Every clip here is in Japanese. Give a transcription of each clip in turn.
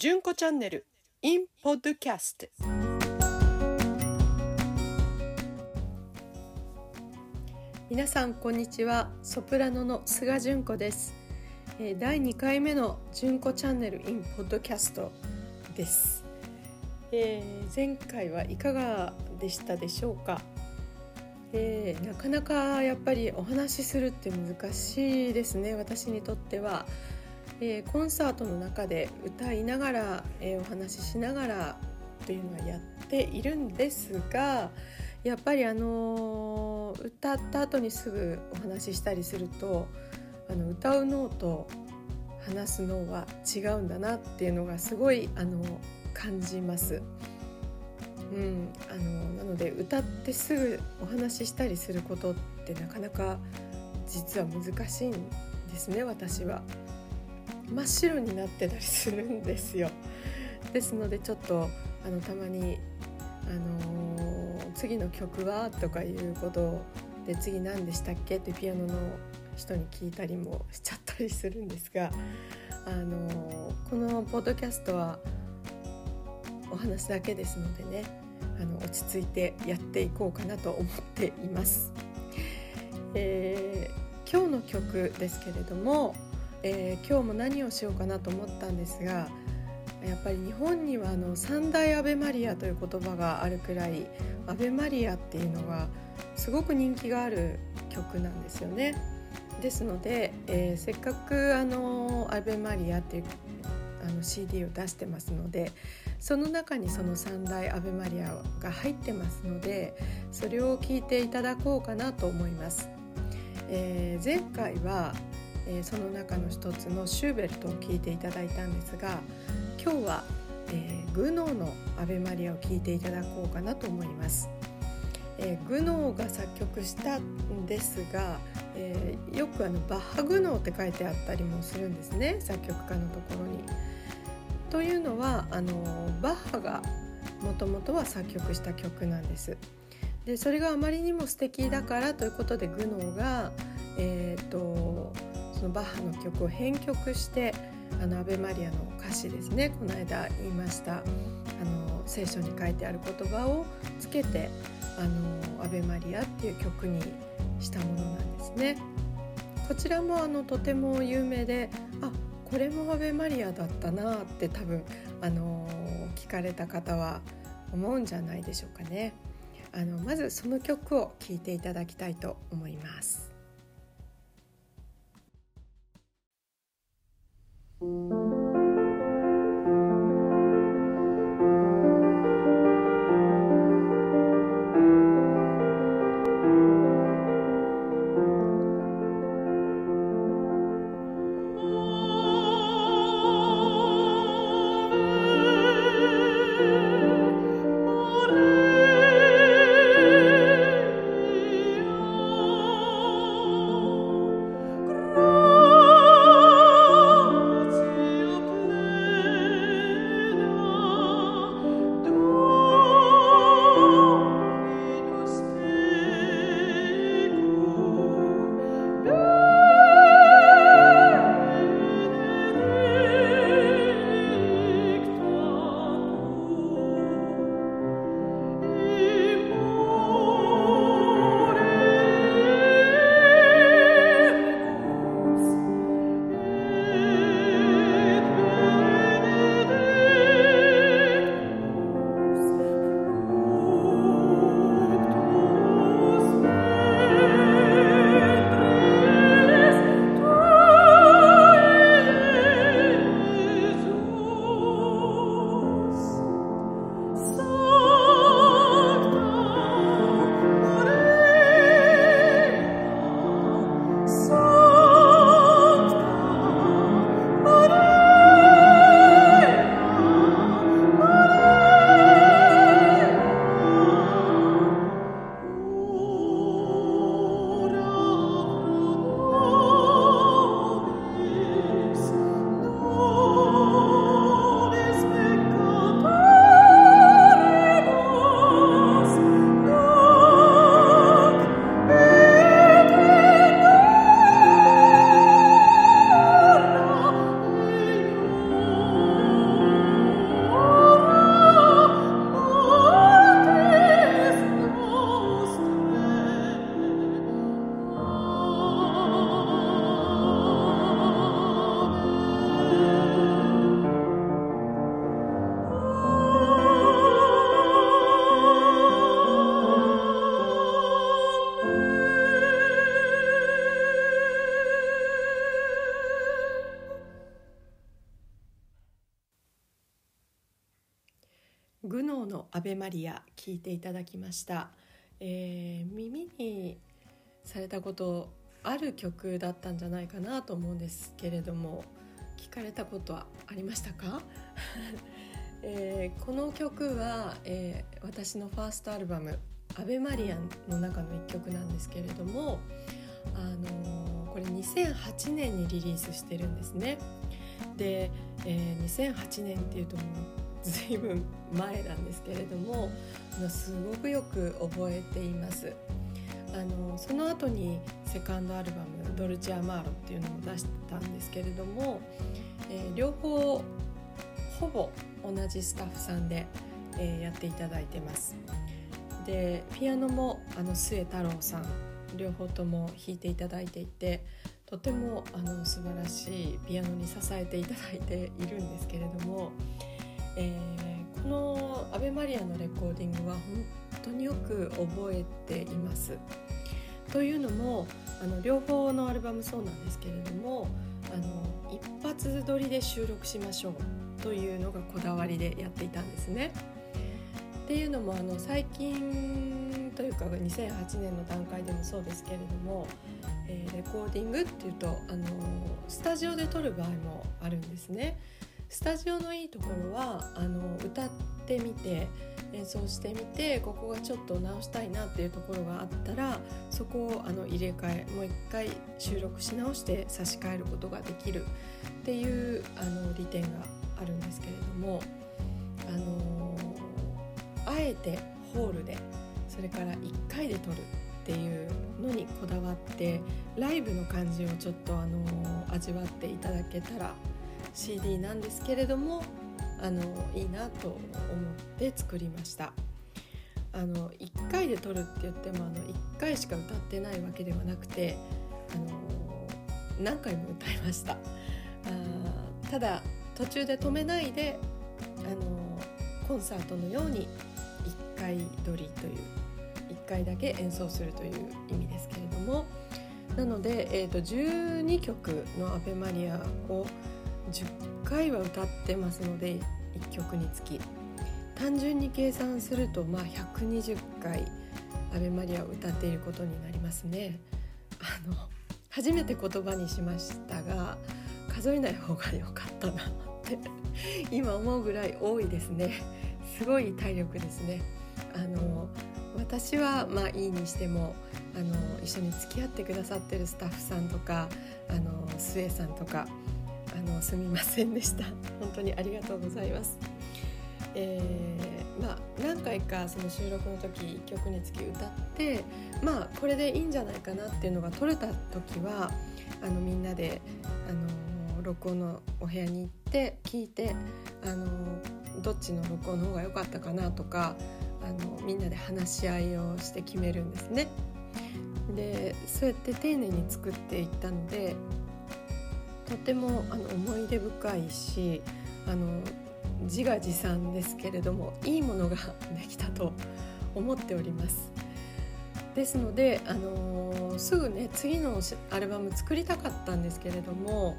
純子チャンネル in podcast 皆さんこんにちは。ソプラノの菅純子です。えー第2回目の純子チャンネル in podcast です、えー前回はいかがでしたでしょうか？えーなかなかやっぱりお話しするって難しいですね。私にとっては、えーコンサートの中で歌いながら、えーお話ししながらというのはやっているんですがやっぱりあのー歌った後にすぐお話ししたりするとあの歌う脳と話す脳は違うんだなっていうのがすごいあの感じます。うん、あのなので歌ってすぐお話ししたりすることってなかなか実は難しいんですね私は。真っ白になってたりするんですよ。ですのでちょっとあのたまに、あのー次の曲は?」とかいうことで「次何でしたっけ?」ってピアノの人に聞いたりもしちゃったりするんですが、あのーこのポッドキャストはお話だけですのでねあの落ち着いてやっていこうかなと思っています。えー今日の曲ですけれども、えー今日も何をしようかなと思ったんですがやっぱり日本にはあの三大アベマリアという言葉があるくらいアベマリアっていうのがすごく人気がある曲なんですよね。ですので、えーせっかくあのアベマリアっていうあの CD を出してますのでその中にその三大アベマリアが入ってますのでそれを聞いていただこうかなと思います。えー前回は、えーその中の一つのシューベルトを聞いていただいたんですが今日は、えーグノーのアベマリアを聞いていただこうかなと思います。えーグノーが作曲したんですが、えーよくあのバッハグノーって書いてあったりもするんですね作曲家のところに。というのはあのバッハがもともとは作曲した曲なんです。でそれがあまりにも素敵だからということでグノーが、えー、とそのバッハの曲を編曲してあのアベマリアの歌詞ですねこの間言いましたあの聖書に書いてある言葉をつけてあのアベマリアっていう曲にしたものなんですね。こちらもあのとても有名であこれもアベマリアだったなって多分あの聞かれた方は思うんじゃないでしょうかね。あのまずその曲を聴いていただきたいと思います。Thank you. アベマリア聞いていただきました、えー、耳にされたことある曲だったんじゃないかなと思うんですけれども聞かれたことはありましたか、えー、この曲は、えー、私のファーストアルバム「アベマリアン」の中の一曲なんですけれども、あのー、これ2008年にリリースしてるんですね。で、えー、2008年っていうともう随分前なんですけれどもすごくよく覚えています。あのその後にセカンドアルバム「ドルチア・マーロ」っていうのも出したんですけれども、えー、両方ほぼ同じスタッフさんで、えー、やっていただいてます。でピアノもあの末太郎さん両方とも弾いていただいていてとてもあの素晴らしいピアノに支えていただいているんですけれども、えー、この「アベマリア」のレコーディングは本当によく覚えています。というのもあの両方のアルバムそうなんですけれどもあの一発撮りで収録しましょうというのがこだわりでやっていたんですね。っていうのもあの最近というか2008年の段階でもそうですけれども、えー、レコーディングっていうとあのスタジオで撮る場合もあるんですね。スタジオのいいところはあの歌ってみて演奏してみてここがちょっと直したいなっていうところがあったらそこをあの入れ替えもう一回収録し直して差し替えることができる。っていうあの利点があるんですけれどもあのあえてホールでそれから1回で撮るっていうのにこだわってライブの感じをちょっとあの味わっていただけたら CD なんですけれどもあのいいなと思って作りました。あの1回で撮るって言ってもあの1回しか歌ってないわけではなくてあの何回も歌いました。あただ途中で止めないであのコンサートのように1回撮りという1回だけ演奏するという意味ですけれどもなので、えーと、12曲の「アベマリア」を10回は歌ってますので1曲につき。単純に計算するとまあ120回「アベマリア」を歌っていることになりますね。あの初めて言葉にしましたが数えない方が良かったなって今思うぐらい多いですね。すごい体力ですね。あの私はまあいいにしてもあの一緒に付き合ってくださってるスタッフさんとかあの末さんとかのすみませんでした本当にありがとうございます。えー、まあ、何回かその収録の時1曲につき歌ってまあこれでいいんじゃないかなっていうのが取れた時はあのみんなであの録音のお部屋に行って聞いてあのどっちの録音の方が良かったかなとかあのみんなで話し合いをして決めるんですね。でそうやって丁寧に作っていったのでとてもあの思い出深いしあの自画自賛ですけれどもいいものができたと思っております。ですので、あのー、すぐね次のアルバム作りたかったんですけれども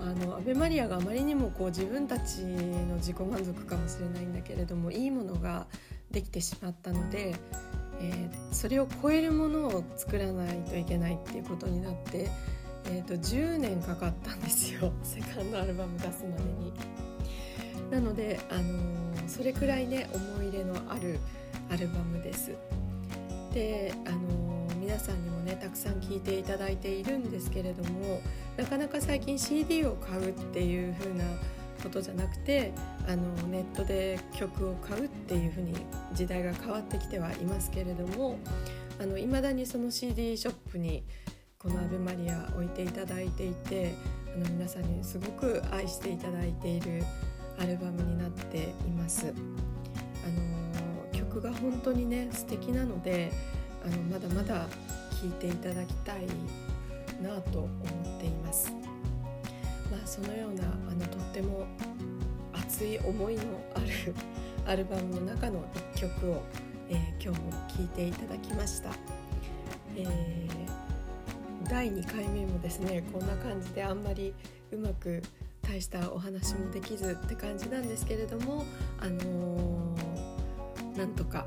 あのアベマリアがあまりにもこう自分たちの自己満足かもしれないんだけれどもいいものができてしまったので、えー、それを超えるものを作らないといけないっていうことになってえーと、10年かかったんですよ セカンドアルバム出すまでに。なので、あのー、それくらいね思い入れのあるアルバムです。で、あのー、皆さんにもねたくさん聴いていただいているんですけれどもなかなか最近 CD を買うっていう風なことじゃなくてあのネットで曲を買うっていう風に時代が変わってきてはいますけれどもいまだにその CD ショップにこの「アベマリア」置いていただいていてあの皆さんにすごく愛していただいているアルバムになっています。あの曲が本当にね素敵なのであのまだまだ聴いていただきたいなと思っています。まあ、そのようなあのとっても熱い思いのある アルバムの中の一曲を、えー、今日も聴いていただきました。えー第2回目もですねこんな感じであんまりうまく大したお話もできずって感じなんですけれどもあのー、なんとか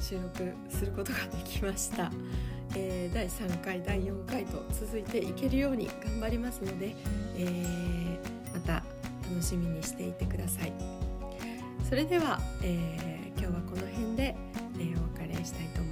収録することができました、えー、第3回第4回と続いていけるように頑張りますので、えー、また楽しみにしていてください。それでは、え、今日はこの辺で、えお別れしたいと思います。